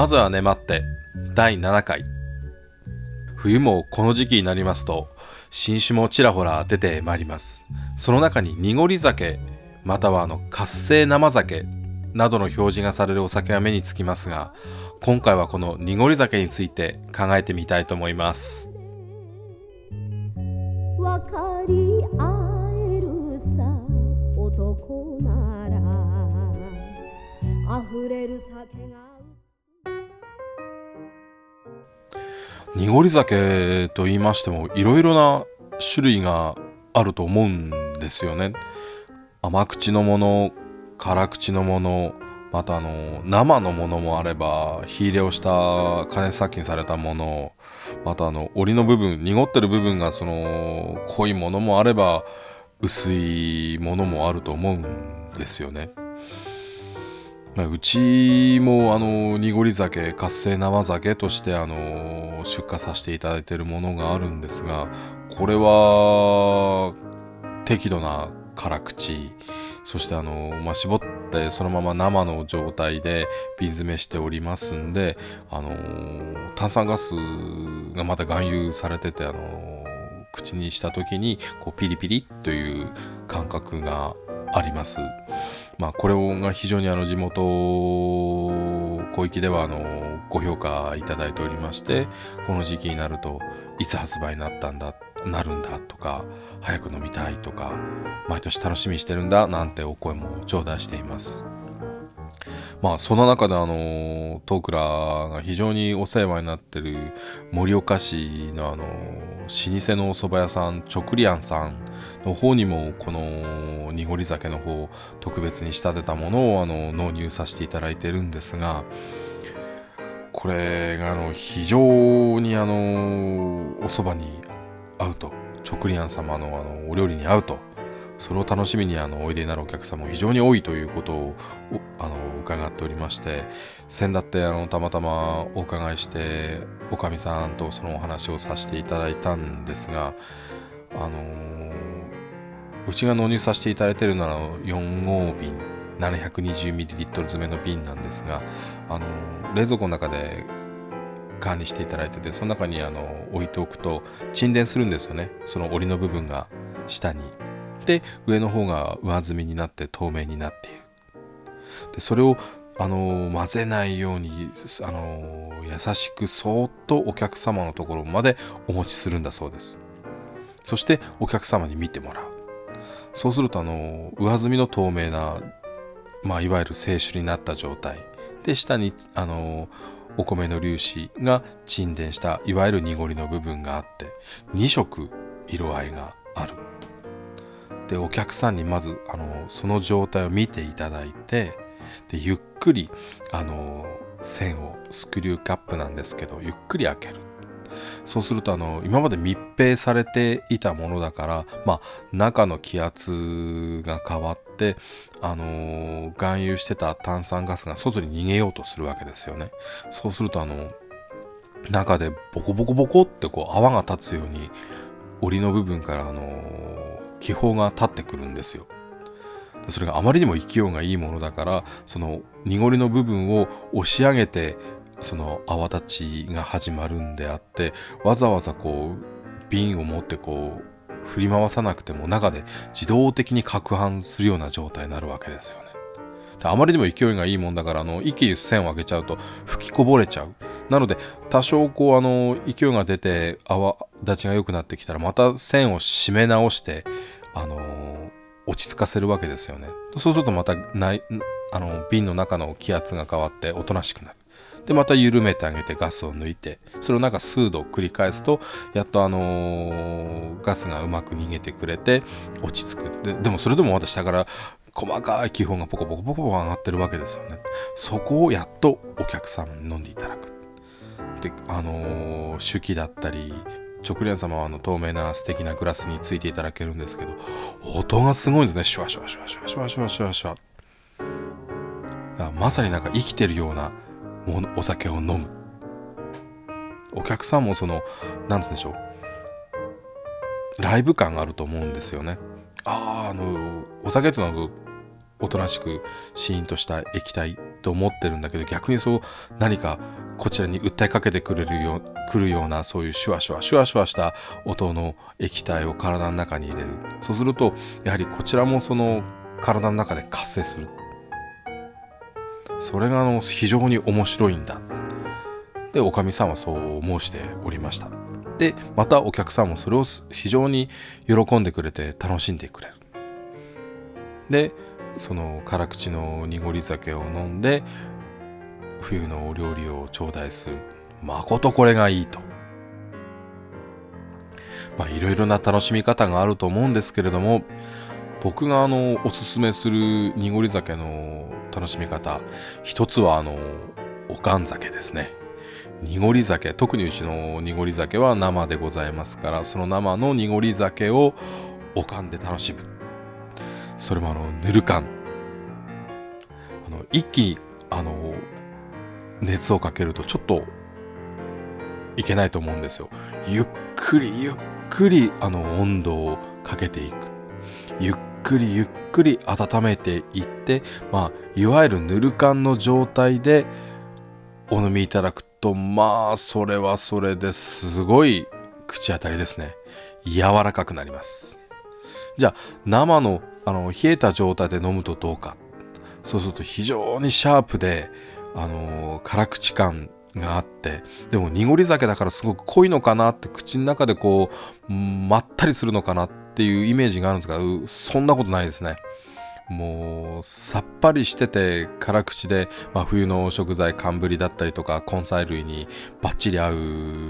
まずはね待って。第7回。冬もこの時期になりますと新酒もちらほら出てまいります。その中に濁り酒またはあの活性生酒などの表示がされるお酒が目につきますが今回はこの濁り酒について考えてみたいと思います。分かり合えるさ男なら溢れる酒が濁り酒と言いましてもいろいろな種類があると思うんですよね甘口のもの辛口のものまたあの生のものもあれば火入れをした加熱殺菌されたものまたあの折りの部分濁ってる部分がその濃いものもあれば薄いものもあると思うんですよね。うちもあの濁り酒活性生酒としてあの出荷させていただいているものがあるんですがこれは適度な辛口そしてあの、まあ、絞ってそのまま生の状態で瓶詰めしておりますんで、あの炭酸ガスがまた含有されてて、あの口にした時にこうピリピリという感覚があります。まあ、これが非常にあの地元広域ではあのご評価いただいておりましてこの時期になるといつ発売になったんだなるんだとか早く飲みたいとか毎年楽しみにしてるんだなんてお声も頂戴しています。まあその中であのトークラが非常にお世話になってる盛岡市のあの老舗のお蕎麦屋さん直リアンさんの方にもこの濁り酒の方特別に仕立てたものをあの納入させていただいてるんですがこれがあの非常にあのお蕎麦に合うと直リアン様のあのお料理に合うとそれを楽しみにあのおいでになるお客様も非常に多いということをあの伺っておりまして先だってあのたまたまお伺いしておかみさんとそのお話をさせていただいたんですがあの、うちが納入させていただいているのは4号瓶 720ml 詰めの瓶なんですが、あの、冷蔵庫の中で管理していただいててその中にあの置いておくと沈殿するんですよね。その檻の部分が下に。で上の方が上積みになって透明になっている。でそれをあの混ぜないようにあの優しくそーっとお客様のところまでお持ちするんだそうです。そしてお客様に見てもらう。そうするとあの上積みの透明な、まあ、いわゆる清酒になった状態。で下にあのお米の粒子が沈殿したいわゆる濁りの部分があって2色色合いがある。でお客さんにまずあのその状態を見ていただいてでゆっくりあの線をスクリューカップなんですけどゆっくり開ける。そうするとあの今まで密閉されていたものだから、まあ、中の気圧が変わってあの、含有してた炭酸ガスが外に逃げようとするわけですよね。そうするとあの中でボコボコボコってこう泡が立つように檻の部分からあの、気泡が立ってくるんですよそれがあまりにも勢いがいいものだからその濁りの部分を押し上げてその泡立ちが始まるんであってわざわざこう瓶を持ってこう振り回さなくても中で自動的に攪拌するような状態になるわけですよね。あまりにも勢いがいいもんだからあの一気に線を上げちゃうと吹きこぼれちゃう。なので多少こうあの勢いが出て泡立ちが良くなってきたらまた線を締め直してあの落ち着かせるわけですよね。そうするとまたないあの瓶の中の気圧が変わっておとなしくなる。でまた緩めてあげてガスを抜いてそれをなんか数度繰り返すとやっとあのー、ガスがうまく逃げてくれて落ち着くででもそれでもまた下から細かい気泡がポコポコポコポコ上がってるわけですよねそこをやっとお客さんに飲んでいただくであのー、手記だったり直連様はあの透明な素敵なグラスについていただけるんですけど音がすごいんですね。シュワシュワシュワシュワシュワシュワシュワ。シュワまさになんか生きてるようなお酒を飲む。お客さんもその何つうんでしょう。ライブ感があると思うんですよね。あああのお酒となるとおとなしくシーンとした液体と思ってるんだけど逆にそう何かこちらに訴えかけてくれるよくるようなそういうシュワシュワシュワシュワした音の液体を体の中に入れる。そうするとやはりこちらもその体の中で活性する。それがあの非常に面白いんだ。でおかみさんはそう申しておりました。でまたお客さんもそれを非常に喜んでくれて楽しんでくれる。でその辛口の濁り酒を飲んで冬のお料理を頂戴するまことこれがいいと。まあいろいろな楽しみ方があると思うんですけれども僕があのおすすめする濁り酒の楽しみ方一つはあのおかん酒ですね。濁り酒特にうちの濁り酒は生でございますからその生の濁り酒をおかんで楽しむ。それもあのぬるかん。あの一気にあの熱をかけるとちょっといけないと思うんですよ。ゆっくりゆっくりあの温度をかけていく。ゆっくりゆっくり温めていってまあいわゆるぬる感の状態でお飲みいただくとまあそれはそれですごい口当たりですね。柔らかくなります。じゃあ生のあの冷えた状態で飲むとどうか。そうすると非常にシャープであの辛口感があってでも濁り酒だからすごく濃いのかなって口の中でこうまったりするのかなっていうイメージがあるんですがそんなことないですね。もうさっぱりしてて辛口で、まあ、冬の食材寒ぶりだったりとか根菜類にバッチリ合う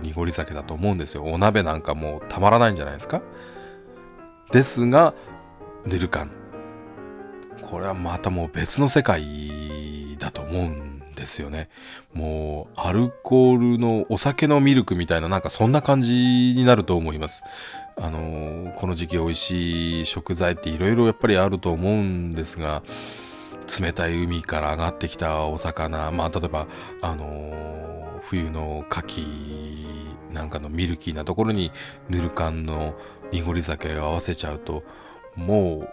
濁り酒だと思うんですよ。お鍋なんかもうたまらないんじゃないですか。ですがぬる感。これはまたもう別の世界だと思うんですよね。もうアルコールのお酒のミルクみたいななんかそんな感じになると思います。あのこの時期美味しい食材っていろいろやっぱりあると思うんですが冷たい海から上がってきたお魚まあ例えばあの冬の牡蠣なんかのミルキーなところにぬる缶の濁り酒を合わせちゃうとも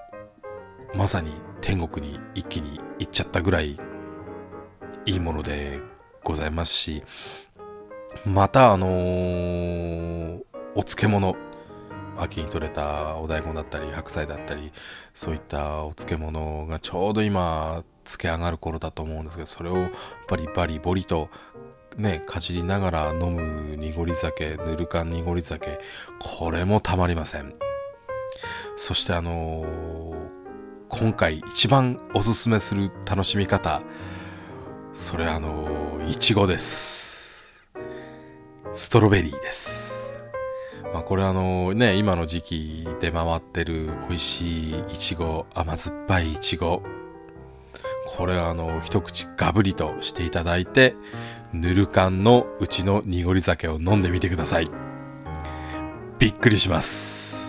うまさに天国に一気に行っちゃったぐらいいいものでございますしまたあのー、お漬物秋に採れたお大根だったり白菜だったりそういったお漬物がちょうど今漬け上がる頃だと思うんですけどそれをバリバリボリとねかじりながら飲む濁り酒ぬるかん濁り酒これもたまりません。そしてあのー、今回一番おすすめする楽しみ方それあのいちごです。ストロベリーです。まあ、これあのね今の時期で回ってる美味しいいちご甘酸っぱいいちごこれあの一口ガブリとしていただいてぬる缶のうちの濁り酒を飲んでみてください。びっくりします。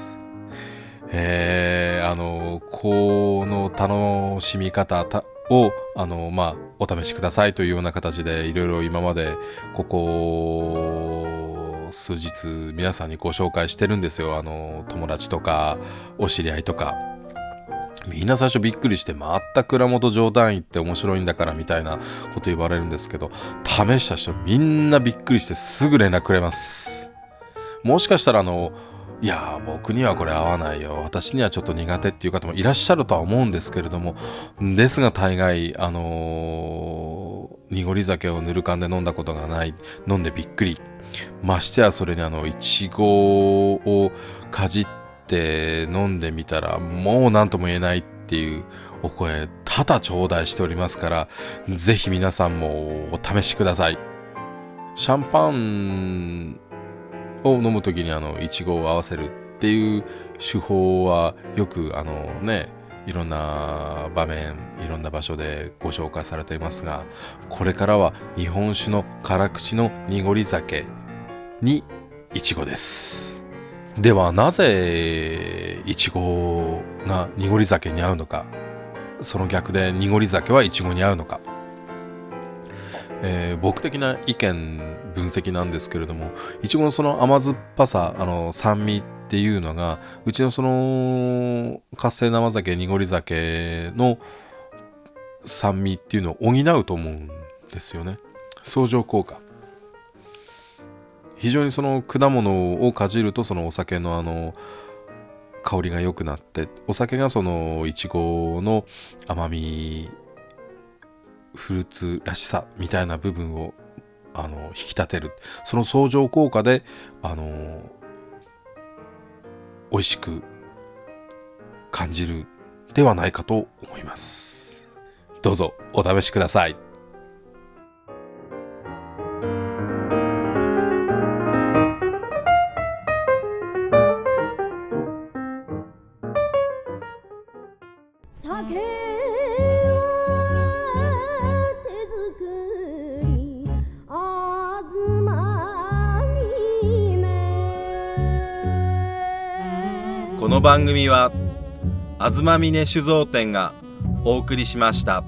えー、あのこの楽しみ方をあのまあお試しくださいというような形でいろいろ今までここ数日皆さんにご紹介してるんですよ。あの友達とかお知り合いとか。みんな最初びっくりしてまた蔵元冗談言って面白いんだからみたいなこと言われるんですけど試した人みんなびっくりしてすぐ連絡くれます。もしかしたらあのいや僕にはこれ合わないよ。私にはちょっと苦手っていう方もいらっしゃるとは思うんですけれども。ですが大概あのー、濁り酒をぬる缶で飲んだことがない。飲んでびっくり。ましてやそれにあのいちごをかじって飲んでみたらもう何とも言えないっていうお声多々頂戴しておりますからぜひ皆さんもお試しください。シャンパンを飲む時にあのいちごを合わせるっていう手法はよくあのねいろんな場面いろんな場所でご紹介されていますがこれからは日本酒の辛口の濁り酒にいちごです。ではなぜいちごが濁り酒に合うのか。その逆で濁り酒はいちごに合うのか。えー、僕的な意見分析なんですけれどもいちごのその甘酸っぱさあの酸味っていうのがうちのその活性生酒濁り酒の酸味っていうのを補うと思うんですよね。相乗効果。非常にその果物をかじるとそのお酒のあの香りが良くなってお酒がそのいちごの甘みフルーツらしさみたいな部分をあの引き立てる。その相乗効果であの美味しく感じるではないかと思います。どうぞお試しください。この番組は東峰酒造店がお送りしました。